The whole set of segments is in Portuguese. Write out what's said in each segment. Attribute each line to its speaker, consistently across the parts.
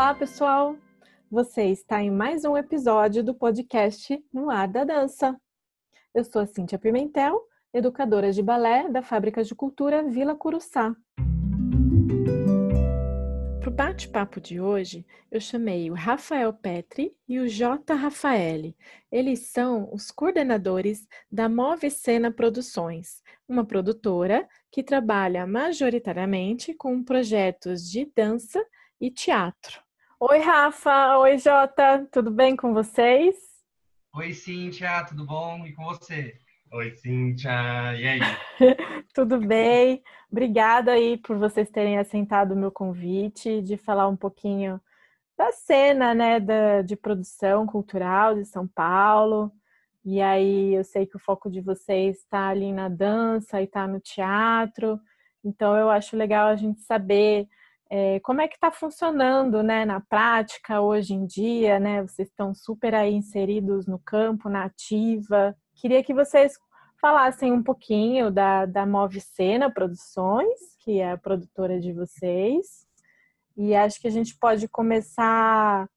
Speaker 1: Olá, pessoal! Você está em mais um episódio do podcast No Ar da Dança. Eu sou a Cíntia Pimentel, educadora de balé da Fábrica de Cultura Vila Curuçá. Para o bate-papo de hoje, eu chamei o Rafael Petri e o J. Rafaeli. Eles são os coordenadores da Move Cena Produções, uma produtora que trabalha majoritariamente com projetos de dança e teatro. Oi, Rafa. Oi, Jota. Tudo bem com vocês?
Speaker 2: Oi, Cíntia. Tudo bom? E com você? Oi, Cíntia. E aí?
Speaker 1: Tudo bem. Obrigada aí por vocês terem aceitado o meu convite de falar um pouquinho da cena, né, da, de produção cultural de São Paulo. E aí eu sei que o foco de vocês está ali na dança e está no teatro. Então eu acho legal a gente saber é, como é que está funcionando né, na prática hoje em dia, né? Vocês estão super aí inseridos no campo, na ativa. Queria que vocês falassem um pouquinho da, da Move Cena Produções, que é a produtora de vocês. E acho que a gente pode começar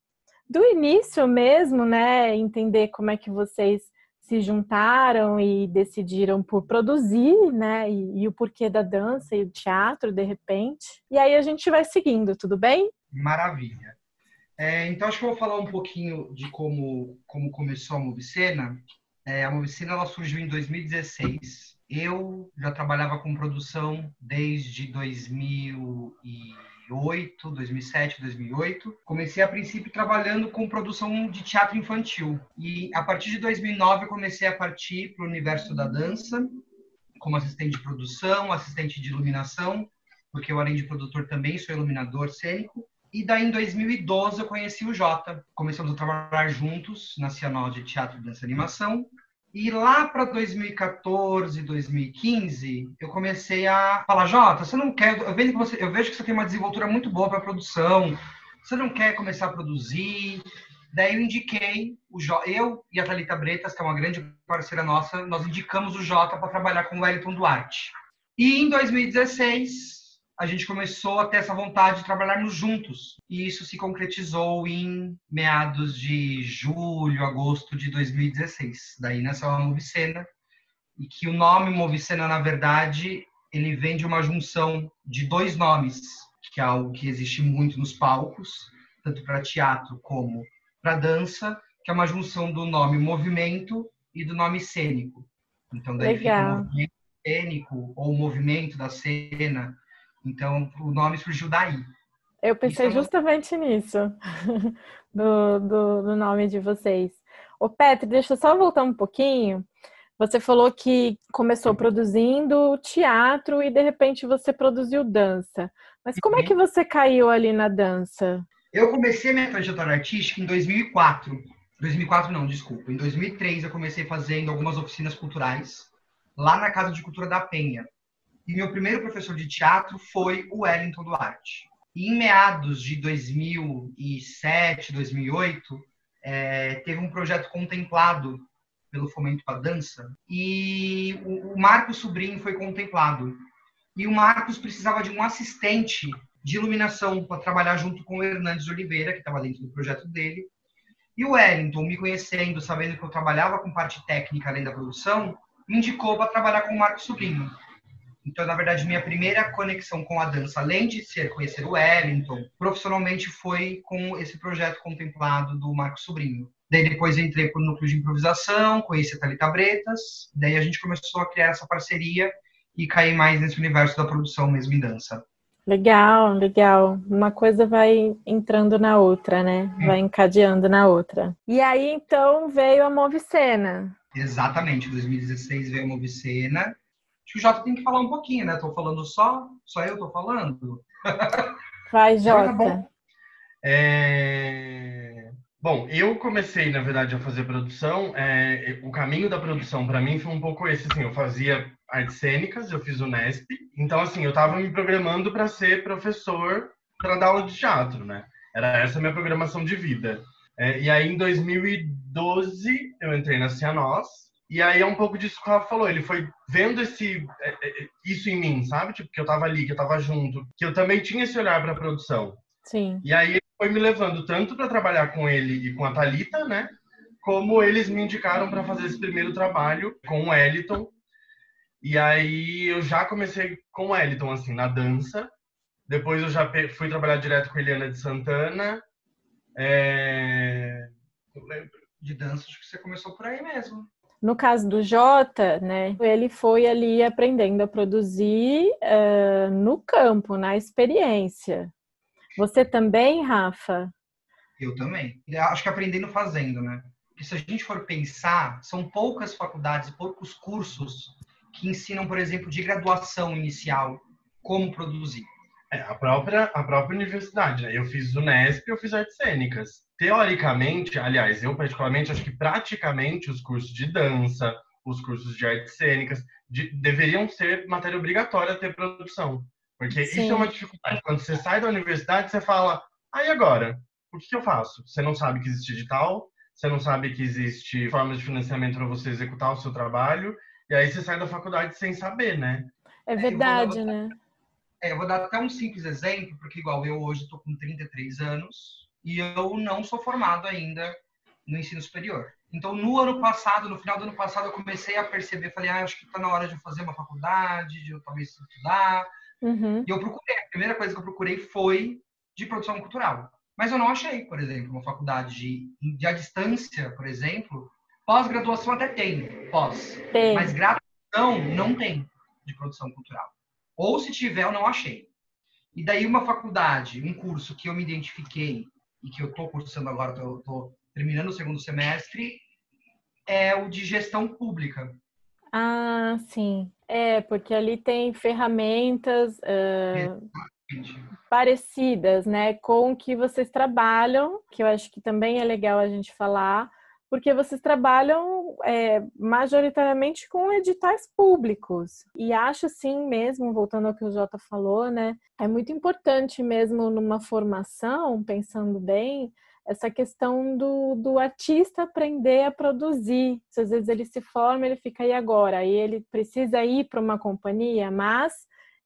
Speaker 1: do início mesmo, né? Entender como é que vocês se juntaram e decidiram por produzir, né? E, e, o porquê da dança e do teatro, de repente. E aí a gente vai seguindo, tudo bem?
Speaker 2: Maravilha. É, então acho que eu vou falar um pouquinho de como, como começou a Movicena. É, a Movicena ela surgiu em 2016. Eu já trabalhava com produção desde 2000 e 2008, 2007, 2008. Comecei a princípio trabalhando com produção de teatro infantil e a partir de 2009 eu comecei a partir para o universo da dança como assistente de produção, assistente de iluminação, porque eu além de produtor também sou iluminador cênico. E daí em 2012 eu conheci o Jota, começamos a trabalhar juntos na Cianol de Teatro, Dança e Animação. E lá para 2014, 2015, eu comecei a falar, Jota, você não quer. Eu vejo que você, eu vejo que você tem uma desenvoltura muito boa para produção. Você não quer começar a produzir? Daí eu indiquei o Jota, eu e a Thalita Bretas, que é uma grande parceira nossa, nós indicamos o Jota para trabalhar com o Wellington Duarte. E em 2016, a gente começou a ter essa vontade de trabalharmos juntos. E isso se concretizou em meados de julho, agosto de 2016. Daí nasceu a Movicena. E que o nome Movicena, na verdade, ele vem de uma junção de dois nomes, que é algo que existe muito nos palcos, tanto para teatro como para dança, que é uma junção do nome movimento e do nome cênico. Então, daí Legal. fica o movimento cênico ou o movimento da cena então, o nome surgiu daí.
Speaker 1: Eu pensei é justamente nisso, do, do, do, nome de vocês. Ô, Petri, deixa eu só voltar um pouquinho. Você falou que começou produzindo teatro e de repente você produziu dança. Mas como é uhum. que você caiu ali na dança?
Speaker 2: Eu comecei minha trajetória artística em 2004. 2004 não, desculpa. Em 2003 eu comecei fazendo algumas oficinas culturais lá na Casa de Cultura da Penha. E meu primeiro professor de teatro foi o Wellington Duarte. E em meados de 2007, 2008, é, teve um projeto contemplado pelo Fomento a Dança e o, o Marcos Sobrinho foi contemplado. E o Marcos precisava de um assistente de iluminação para trabalhar junto com o Hernandes Oliveira, que estava dentro do projeto dele. E o Wellington, me conhecendo, sabendo que eu trabalhava com parte técnica além da produção, me indicou para trabalhar com o Marcos Sobrinho. Então, na verdade, minha primeira conexão com a dança, além de ser conhecer o Wellington, profissionalmente foi com esse projeto contemplado do Marco Sobrinho. Daí depois entrei para o núcleo de improvisação, conheci a Thalita Bretas, daí a gente começou a criar essa parceria e cair mais nesse universo da produção mesmo em dança.
Speaker 1: Legal, legal. Uma coisa vai entrando na outra, né? Vai encadeando na outra. E aí, então, veio a Movicena.
Speaker 2: Exatamente, 2016 veio a Movicena. Acho que o Jota tem que falar um pouquinho, né? Tô falando só, só eu tô falando.
Speaker 1: Vai, Jota. bom.
Speaker 3: É... Bom, eu comecei, na verdade, a fazer produção. É... O caminho da produção, para mim, foi um pouco esse. Assim, eu fazia artes cênicas, eu fiz o Nesp. Então, assim, eu estava me programando para ser professor para dar aula de teatro, né? Era essa a minha programação de vida. É... E aí, em 2012, eu entrei na Cianos e aí é um pouco disso que o Rafa falou. Ele foi vendo esse, é, é, isso em mim, sabe? Tipo, que eu tava ali, que eu tava junto. Que eu também tinha esse olhar pra produção.
Speaker 1: Sim.
Speaker 3: E aí ele foi me levando tanto para trabalhar com ele e com a Talita, né? Como eles me indicaram para fazer esse primeiro trabalho com o Eliton. E aí eu já comecei com o Eliton, assim, na dança. Depois eu já fui trabalhar direto com a Eliana de Santana. É...
Speaker 2: De dança, acho que você começou por aí mesmo.
Speaker 1: No caso do Jota, né, ele foi ali aprendendo a produzir uh, no campo, na experiência. Você também, Rafa?
Speaker 2: Eu também. Eu acho que aprendendo fazendo, né? Porque se a gente for pensar, são poucas faculdades, poucos cursos que ensinam, por exemplo, de graduação inicial, como produzir.
Speaker 3: É, a própria, a própria universidade, né? Eu fiz o Nesp, eu fiz artes cênicas. Teoricamente, aliás, eu particularmente acho que praticamente os cursos de dança, os cursos de artes cênicas, de, deveriam ser matéria obrigatória ter produção. Porque Sim. isso é uma dificuldade. Quando você sai da universidade, você fala, ah, e agora? O que, que eu faço? Você não sabe que existe edital, você não sabe que existe formas de financiamento para você executar o seu trabalho, e aí você sai da faculdade sem saber, né?
Speaker 1: É verdade, né?
Speaker 2: É, eu vou dar até um simples exemplo, porque igual eu hoje estou com 33 anos e eu não sou formado ainda no ensino superior. Então, no ano passado, no final do ano passado, eu comecei a perceber, falei, ah, acho que está na hora de eu fazer uma faculdade, de eu talvez estudar. Uhum. E eu procurei, a primeira coisa que eu procurei foi de produção cultural. Mas eu não achei, por exemplo, uma faculdade de, de à distância, por exemplo. Pós-graduação até tem, pós. Tem. Mas graduação não tem de produção cultural. Ou se tiver, eu não achei. E daí uma faculdade, um curso que eu me identifiquei e que eu estou cursando agora, estou terminando o segundo semestre, é o de gestão pública.
Speaker 1: Ah, sim. É, porque ali tem ferramentas uh, parecidas, né, com o que vocês trabalham, que eu acho que também é legal a gente falar, porque vocês trabalham é, majoritariamente com editais públicos. E acho sim mesmo, voltando ao que o Jota falou, né? É muito importante mesmo numa formação, pensando bem, essa questão do, do artista aprender a produzir. Se às vezes ele se forma, ele fica aí agora, aí ele precisa ir para uma companhia, mas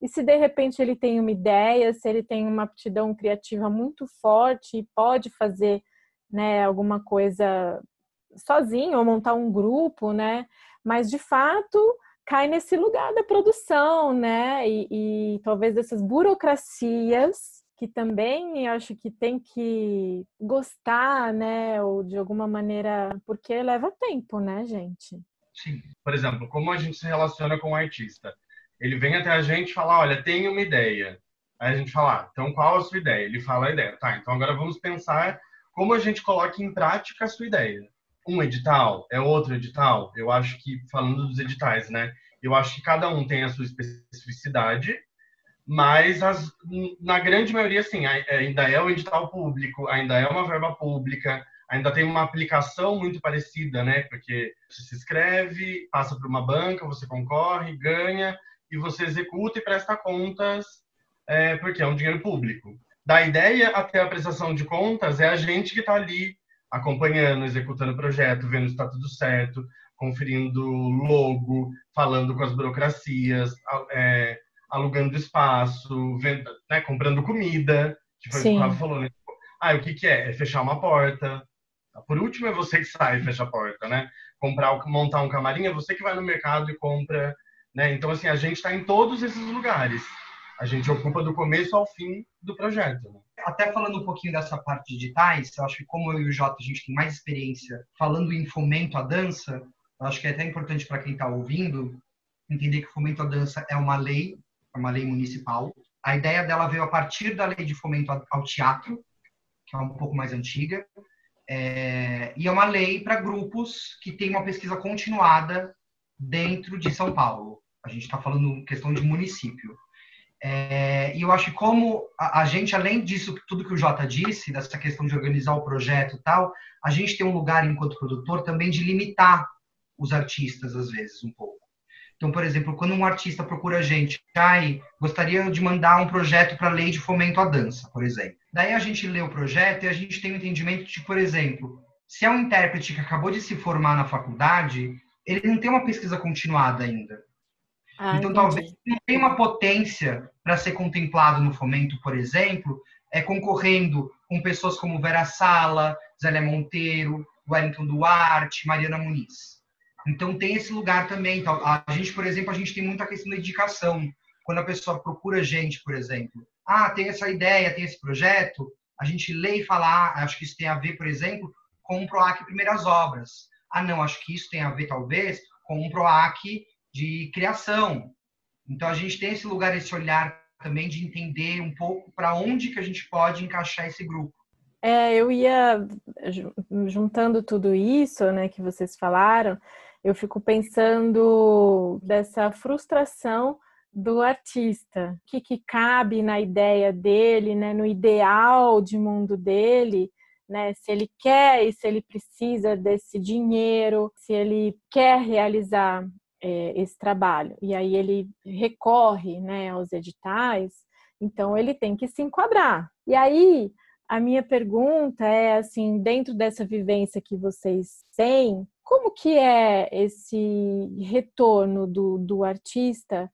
Speaker 1: e se de repente ele tem uma ideia, se ele tem uma aptidão criativa muito forte e pode fazer né, alguma coisa sozinho ou montar um grupo, né? Mas de fato cai nesse lugar da produção, né? E, e talvez dessas burocracias que também acho que tem que gostar, né? Ou de alguma maneira, porque leva tempo, né, gente?
Speaker 3: Sim. Por exemplo, como a gente se relaciona com o artista? Ele vem até a gente e fala, olha, tenho uma ideia. Aí a gente fala, ah, então qual a sua ideia? Ele fala a ideia. Tá, então agora vamos pensar como a gente coloca em prática a sua ideia um edital, é outro edital. Eu acho que, falando dos editais, né? Eu acho que cada um tem a sua especificidade, mas as, na grande maioria, sim, ainda é o edital público, ainda é uma verba pública, ainda tem uma aplicação muito parecida, né? Porque você se inscreve, passa por uma banca, você concorre, ganha, e você executa e presta contas, é, porque é um dinheiro público. Da ideia até a prestação de contas, é a gente que está ali acompanhando, executando o projeto, vendo se está tudo certo, conferindo logo, falando com as burocracias, é, alugando espaço, vendo, né, comprando comida, que foi Sim. o que o Rafa falou, né? Ah, o que, que é? É fechar uma porta. Por último, é você que sai e fecha a porta, né? Comprar, montar um camarim, é você que vai no mercado e compra, né? Então, assim, a gente está em todos esses lugares. A gente ocupa do começo ao fim do projeto. Né?
Speaker 2: Até falando um pouquinho dessa parte de digitais, eu acho que como eu e o Jota a gente tem mais experiência falando em fomento à dança, eu acho que é até importante para quem está ouvindo entender que fomento à dança é uma lei, é uma lei municipal. A ideia dela veio a partir da lei de fomento ao teatro, que é um pouco mais antiga, é, e é uma lei para grupos que tem uma pesquisa continuada dentro de São Paulo. A gente está falando questão de município. É, e eu acho que como a, a, gente, além disso, tudo que o Jota disse, dessa questão de organizar o projeto e tal, a gente tem um lugar, enquanto produtor, também de limitar os artistas, às vezes, um pouco. Então, por exemplo, quando um artista procura a gente, ai, gostaria de mandar um projeto para a lei de fomento à dança, por exemplo. Daí a gente lê o projeto e a gente tem o um entendimento de, por exemplo, se é um intérprete que acabou de se formar na faculdade, ele não tem uma pesquisa continuada ainda. Ah, então, entendi. talvez não tenha uma potência para ser contemplado no fomento, por exemplo, é, concorrendo com pessoas como Vera Sala, Zélia Monteiro, Wellington Duarte, Mariana Muniz. Então tem esse lugar também. A gente, por exemplo, a gente tem muita questão da indicação. Quando a pessoa procura gente, por exemplo, ah, tem essa ideia, tem esse projeto, a gente lê e fala, ah, acho que isso tem a ver, por exemplo, com o PROAC Primeiras Obras. Ah, não, acho que isso tem a ver, talvez, com um PROAC de criação. Então, a gente tem esse lugar, esse olhar também de entender um pouco para onde que a gente pode encaixar esse grupo.
Speaker 1: É, eu ia juntando tudo isso, né, que vocês falaram, eu fico pensando dessa frustração do artista, o que, que cabe na ideia dele, né, no ideal de mundo dele, né, se ele quer e se ele precisa desse dinheiro, se ele quer realizar é, esse trabalho. E aí ele recorre né, aos editais, então ele tem que se enquadrar. E aí a minha pergunta é assim, dentro dessa vivência que vocês têm, como que é esse retorno do, do artista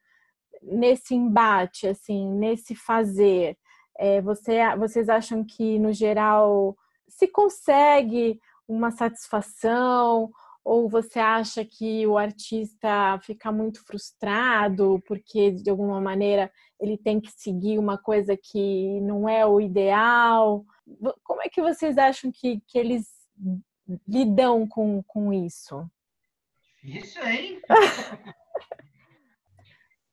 Speaker 1: nesse embate, assim, nesse fazer? É, você, vocês acham que, no geral, se consegue uma satisfação ou você acha que o artista fica muito frustrado porque de alguma maneira ele tem que seguir uma coisa que não é o ideal? Como é que vocês acham que, que eles lidam com, com isso?
Speaker 2: Isso, hein?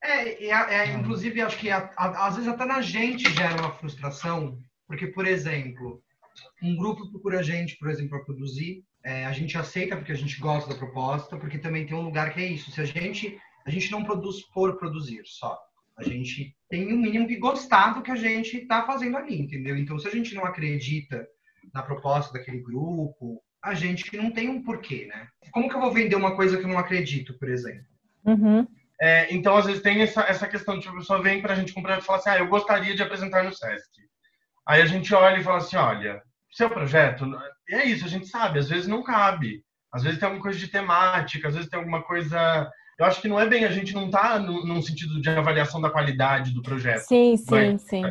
Speaker 2: é, é, é, inclusive, acho que a, a, às vezes até na gente gera uma frustração, porque, por exemplo, um grupo procura a gente, por exemplo, para produzir, é, a gente aceita porque a gente gosta da proposta, porque também tem um lugar que é isso. Se a gente a gente não produz por produzir só, a gente tem o um mínimo de gostar do que a gente está fazendo ali, entendeu? Então, se a gente não acredita na proposta daquele grupo, a gente não tem um porquê, né? Como que eu vou vender uma coisa que eu não acredito, por exemplo?
Speaker 1: Uhum.
Speaker 3: É, então, às vezes tem essa, essa questão de tipo, a pessoa vem para a gente comprar e fala assim, ah, eu gostaria de apresentar no Sesc. Aí a gente olha e fala assim, olha, seu projeto, é isso, a gente sabe, às vezes não cabe. Às vezes tem alguma coisa de temática, às vezes tem alguma coisa. Eu acho que não é bem, a gente não está num sentido de avaliação da qualidade do projeto.
Speaker 1: Sim, sim, sim.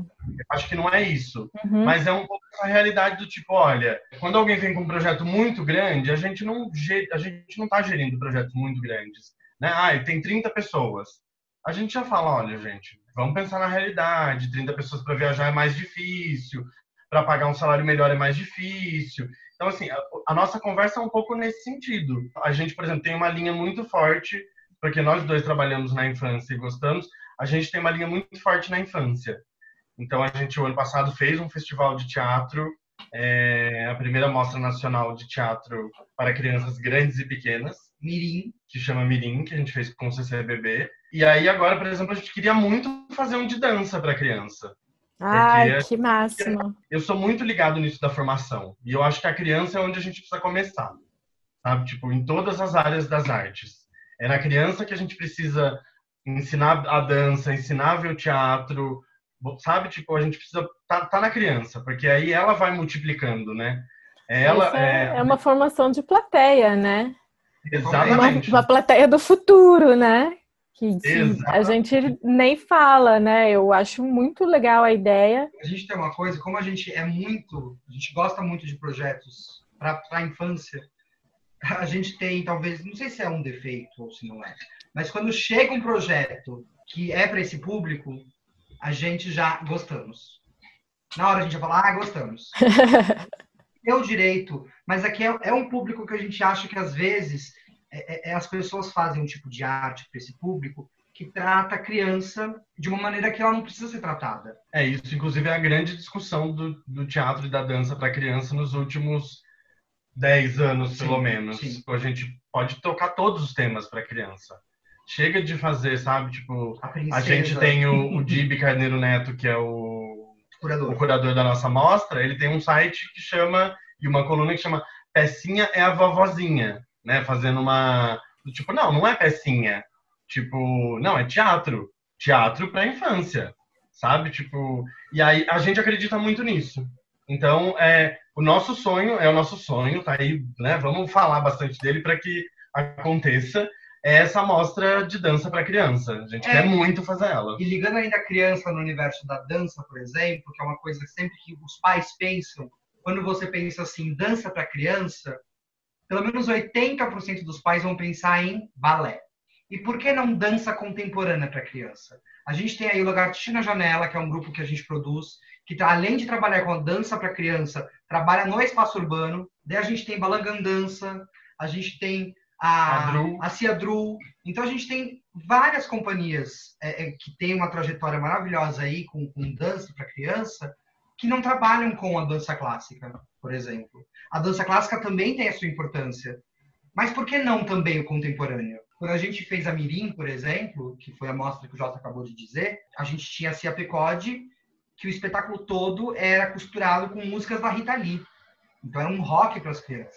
Speaker 3: Acho que não é isso. Uhum. Mas é um pouco a realidade do tipo, olha, quando alguém vem com um projeto muito grande, a gente não a gente não está gerindo projetos muito grandes. Né? Ah, tem 30 pessoas. A gente já fala, olha, gente, vamos pensar na realidade, 30 pessoas para viajar é mais difícil, para pagar um salário melhor é mais difícil. Então, assim, a, a, nossa conversa é um pouco nesse sentido. A gente, por exemplo, tem uma linha muito forte, porque nós dois trabalhamos na infância e gostamos, a gente tem uma linha muito forte na infância. Então, a gente, o ano passado, fez um festival de teatro, é, a primeira mostra nacional de teatro para crianças grandes e pequenas,
Speaker 2: Mirim,
Speaker 3: que chama Mirim, que a gente fez com o CCBB. E aí, agora, por exemplo, a gente queria muito fazer um de dança para criança.
Speaker 1: Ai, Porque que máximo.
Speaker 3: Eu sou muito ligado nisso da formação. E eu acho que a criança é onde a gente precisa começar. Sabe? Tipo, em todas as áreas das artes. É na criança que a gente precisa ensinar a dança, ensinar o teatro, sabe? Tipo, a gente precisa tá, tá na criança, porque aí ela vai multiplicando, né?
Speaker 1: Ela é, é, uma formação de plateia, né?
Speaker 3: Exatamente.
Speaker 1: Uma, uma plateia do futuro, né? Que, que a gente nem fala, né? Eu acho muito legal a ideia.
Speaker 2: A gente tem uma coisa, como a gente é muito, a gente gosta muito de projetos para a infância, a gente tem talvez, não sei se é um defeito ou se não é, mas quando chega um projeto que é para esse público, a gente já gostamos. Na hora a gente já fala, ah, gostamos. é o direito, mas aqui é, é um público que a gente acha que às vezes é, é, é, as pessoas fazem um tipo de arte para esse público que trata a criança de uma maneira que ela não precisa ser tratada.
Speaker 3: É, isso inclusive é a grande discussão do, do teatro e da dança para criança nos últimos 10 anos, sim, pelo menos. Sim. A gente pode tocar todos os temas para criança. Chega de fazer, sabe? Tipo, a, a gente tem o, o Dibi Carneiro Neto, que é o curador. o curador da nossa mostra, ele tem um site que chama, e uma coluna que chama Pecinha é a Vovozinha né? Fazendo uma. Tipo, não, não é pecinha. Tipo, não, é teatro. Teatro para infância, sabe? Tipo, e aí a gente acredita muito nisso. Então, é, o nosso sonho é o nosso sonho, tá aí, né? Vamos falar bastante dele para que aconteça. é essa mostra de dança para criança. A gente é, quer muito fazer ela.
Speaker 2: E ligando ainda a criança no universo da dança, por exemplo, que é uma coisa que sempre que os pais pensam, quando você pensa assim, dança para criança, pelo menos 80% dos pais vão pensar em balé. E por que não dança contemporânea para criança? A gente tem aí o Lagartixa na Janela, que é um grupo que a gente produz, que tá, além de trabalhar com a dança para criança, trabalha no espaço urbano. Daí a gente tem Balangandança, a gente tem a, a Ciadru. Então a gente tem várias companhias é, é, que têm uma trajetória maravilhosa aí com, com dança para criança, que não trabalham com a dança clássica, por exemplo. A dança clássica também tem a sua importância. Mas por que não também o contemporâneo? Quando a gente fez a Mirim, por exemplo, que foi a mostra que o Jota acabou de dizer, a gente tinha a Cia Pecode, que o espetáculo todo era costurado com músicas da Rita Lee. Então era um rock para as crianças.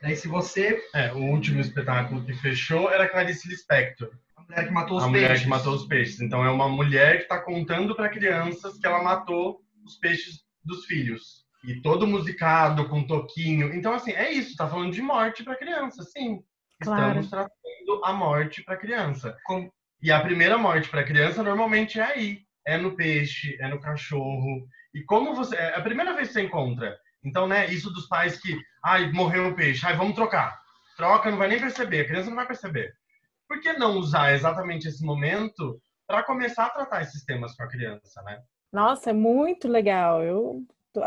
Speaker 2: Daí se você...
Speaker 3: É, o último espetáculo que fechou era Clarice Lispector.
Speaker 2: A mulher que matou os
Speaker 3: a
Speaker 2: peixes.
Speaker 3: A mulher que matou os peixes. Então é uma mulher que está contando para crianças que ela matou os peixes dos filhos. E todo musicado, com toquinho. Então, assim, é isso. Tá falando de morte para criança, sim. Claro. Estamos tratando a morte para criança. Com... E a primeira morte para criança normalmente é aí, é no peixe, é no cachorro. E como você, é a primeira vez que você encontra. Então, né, isso dos pais que, ai, morreu o peixe, ai, vamos trocar. Troca, não vai nem perceber, a criança não vai perceber. Por que não usar exatamente esse momento para começar a tratar esses temas com a criança, né?
Speaker 1: Nossa, é muito legal. Eu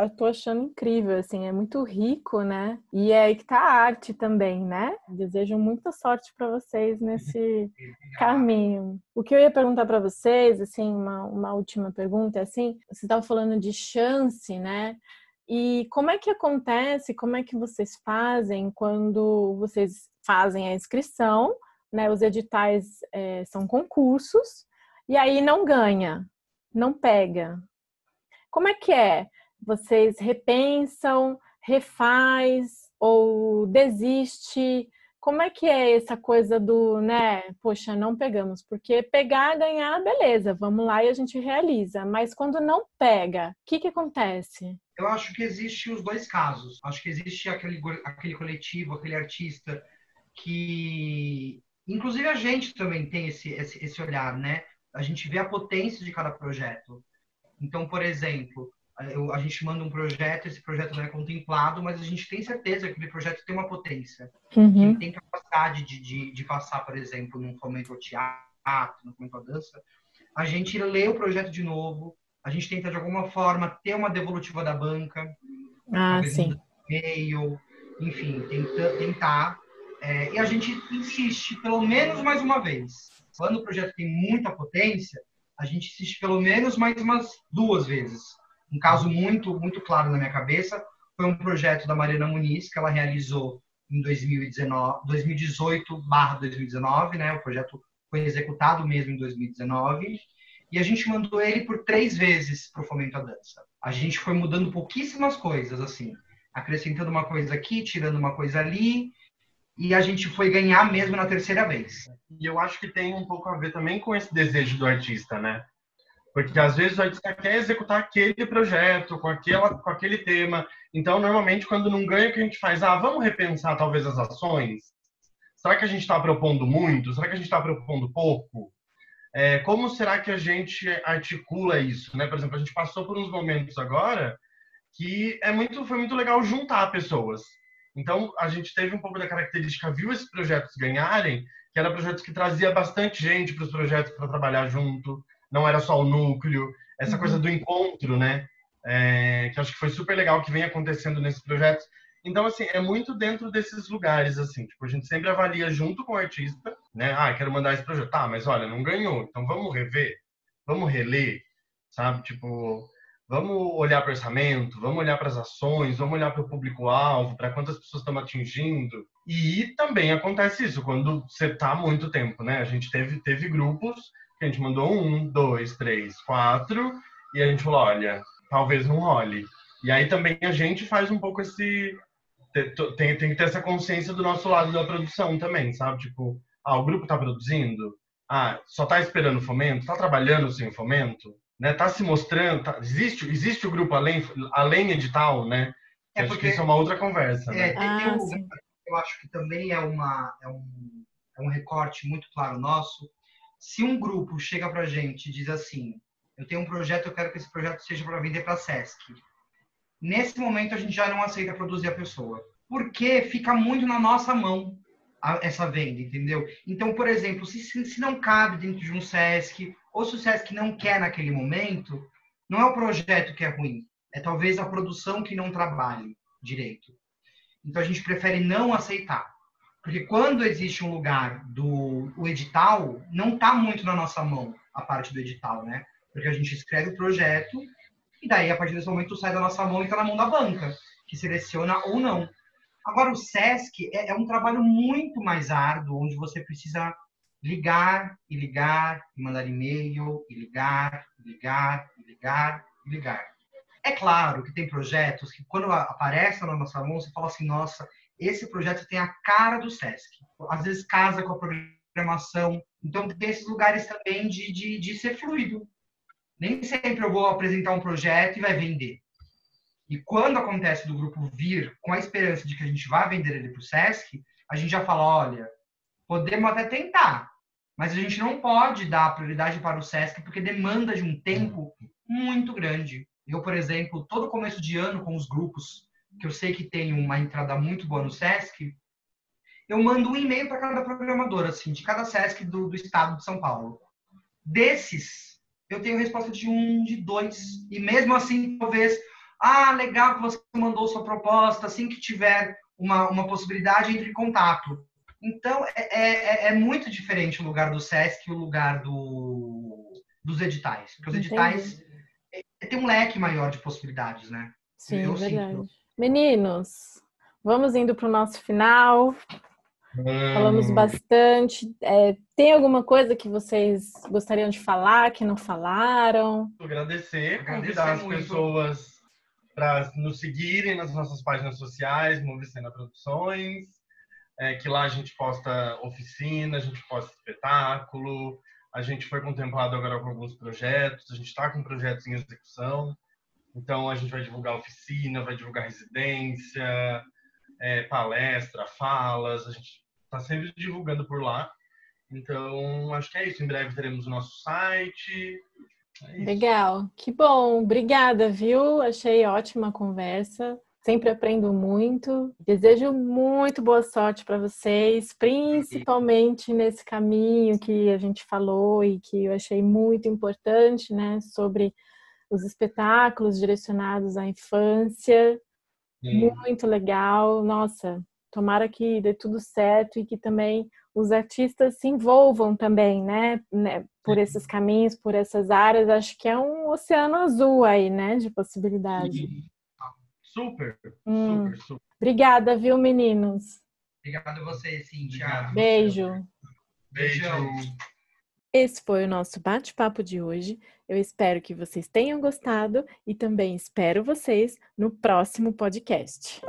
Speaker 1: tô, achando incrível, assim, é muito rico, né? E é aí que tá a arte também, né? Desejo muita sorte para vocês nesse caminho. O que eu ia perguntar para vocês, assim, uma, uma última pergunta, é assim, você estava falando de chance, né? E como é que acontece, como é que vocês fazem quando vocês fazem a inscrição, né? Os editais é, são concursos, e aí não ganha, não pega. Como é que é? Vocês repensam, refaz ou desiste? Como é que é essa coisa do, né? Poxa, não pegamos, porque pegar, ganhar, beleza, vamos lá e a gente realiza. Mas quando não pega, o que, que acontece?
Speaker 2: Eu acho que existe os dois casos. Acho que existe aquele, aquele coletivo, aquele artista que, inclusive a gente também tem esse, esse, esse olhar, né? A gente vê a potência de cada projeto. Então, por exemplo, a gente manda um projeto, esse projeto não é contemplado, mas a gente tem certeza que aquele projeto tem uma potência. Uhum. tem capacidade de, de, de, passar, por exemplo, num fomento ao teatro, num fomento à dança. A gente lê o projeto de novo, a gente tenta, de alguma forma, ter uma devolutiva da banca.
Speaker 1: Ah, sim.
Speaker 2: E-mail, enfim, tenta, tentar. É, e a gente insiste, pelo menos mais uma vez. Quando o projeto tem muita potência, a gente insiste pelo menos mais umas duas vezes um caso muito, muito claro na minha cabeça foi um projeto da Mariana Muniz, que ela realizou em 2019, 2018 barra 2019, né? O projeto foi executado mesmo em 2019. E a gente mandou ele por três vezes para o Fomento à Dança. A gente foi mudando pouquíssimas coisas, assim, acrescentando uma coisa aqui, tirando uma coisa ali, e a gente foi ganhar mesmo na terceira vez.
Speaker 3: E eu acho que tem um pouco a ver também com esse desejo do artista, né? Porque às vezes o artista quer executar aquele projeto com, aquela, com aquele tema. Então, normalmente, quando não ganha, o que a gente faz? Ah, vamos repensar talvez as ações? Será que a gente está propondo muito? Será que a gente está propondo pouco? É, como será que a gente articula isso? Né? Por exemplo, a gente passou por uns momentos agora que é muito, foi muito legal juntar pessoas. Então, a gente teve um pouco da característica, viu esses projetos ganharem, que eram projetos que trazia bastante gente para os projetos para trabalhar junto não era só o núcleo, essa uhum. coisa do encontro, né? É, que acho que foi super legal que vem acontecendo nesses projetos. Então, assim, é muito dentro desses lugares, assim, tipo, a gente sempre avalia junto com o artista, né? Ah, quero mandar esse projeto. Tá, mas olha, não ganhou, então vamos rever, vamos reler, sabe? Tipo, vamos olhar para o orçamento, vamos olhar para as ações, vamos olhar para o público-alvo, para quantas pessoas estamos atingindo. E também acontece isso quando você está muito tempo, né? A gente teve, teve grupos a gente mandou um, dois, três, quatro, e a gente falou, olha, talvez não role. E aí também a gente faz um pouco esse. Tem, tem que ter essa consciência do nosso lado da produção também, sabe? Tipo, ah, o grupo tá produzindo, ah, só tá esperando fomento, tá trabalhando sem fomento, né? Tá se mostrando, tá, existe, existe o grupo além, além edital, né? É porque, acho que isso é uma outra conversa.
Speaker 2: É, né? ah, eu, eu acho que também é uma. É um é um recorte muito claro nosso. Se um grupo chega para a gente e diz assim, eu tenho um projeto, eu quero que esse projeto seja para vender para a SESC. Nesse momento, a gente já não aceita produzir a pessoa. Porque fica muito na nossa mão a, essa venda, entendeu? Então, por exemplo, se, se não cabe dentro de um SESC, ou se o SESC não quer naquele momento, não é o projeto que é ruim, é talvez a produção que não trabalhe direito. Então, a gente prefere não aceitar. Porque quando existe um lugar do o edital, não está muito na nossa mão a parte do edital, né? Porque a gente escreve o projeto e daí, a partir desse momento, sai da nossa mão e está na mão da banca, que seleciona ou não. Agora, o SESC é, é um trabalho muito mais árduo, onde você precisa ligar e ligar, e mandar e-mail, e ligar, e ligar, e ligar, e ligar. É claro que tem projetos que, quando aparecem na nossa mão, você fala assim, nossa, esse projeto tem a cara do SESC. Às vezes casa com a programação. Então, tem esses lugares também de, de, de ser fluido. Nem sempre eu vou apresentar um projeto e vai vender. E quando acontece do grupo vir com a esperança de que a gente vai vender ele para o SESC, a gente já fala, olha, podemos até tentar, mas a gente não pode dar prioridade para o SESC porque demanda de um tempo muito grande. Eu, por exemplo, todo começo de ano com os grupos que eu sei que tem uma entrada muito boa no SESC, eu mando um e-mail para cada programador, assim, de cada SESC do, do estado de São Paulo. Desses, eu tenho resposta de um, de dois. E mesmo assim, talvez, ah, legal que você mandou sua proposta, assim que tiver uma, uma possibilidade, entre em contato. Então, é, é, é muito diferente o lugar do SESC e o lugar do, dos editais. Porque os editais é, tem um leque maior de possibilidades, né?
Speaker 1: Sim, eu verdade. Sinto. Meninos, vamos indo para o nosso final. Hum. Falamos bastante. É, tem alguma coisa que vocês gostariam de falar, que não falaram?
Speaker 3: Agradecer, convidar as pessoas para nos seguirem nas nossas páginas sociais, Movicena Produções, é, que lá a gente posta oficina, a gente posta espetáculo, a gente foi contemplado agora com alguns projetos, a gente está com projetos em execução. Então, a gente vai divulgar oficina, vai divulgar residência, é, palestra, falas, a gente está sempre divulgando por lá. Então, acho que é isso. Em breve teremos o nosso site.
Speaker 1: É Legal, que bom. Obrigada, viu? Achei ótima a conversa. Sempre aprendo muito. Desejo muito boa sorte para vocês, principalmente nesse caminho que a gente falou e que eu achei muito importante, né? Sobre os espetáculos direcionados à infância. Muito legal. Nossa, tomara que dê tudo certo e que também os artistas se envolvam também, né, né por esses caminhos, por essas áreas. Acho que é um oceano azul aí, né, de possibilidade. Sim.
Speaker 3: Super, hum. super, super.
Speaker 1: Obrigada, viu, meninos?
Speaker 2: Obrigado a você, Cintia.
Speaker 1: Beijo.
Speaker 3: Beijo.
Speaker 1: Esse foi o nosso bate-papo de hoje. Eu espero que vocês tenham gostado e também espero vocês no próximo podcast.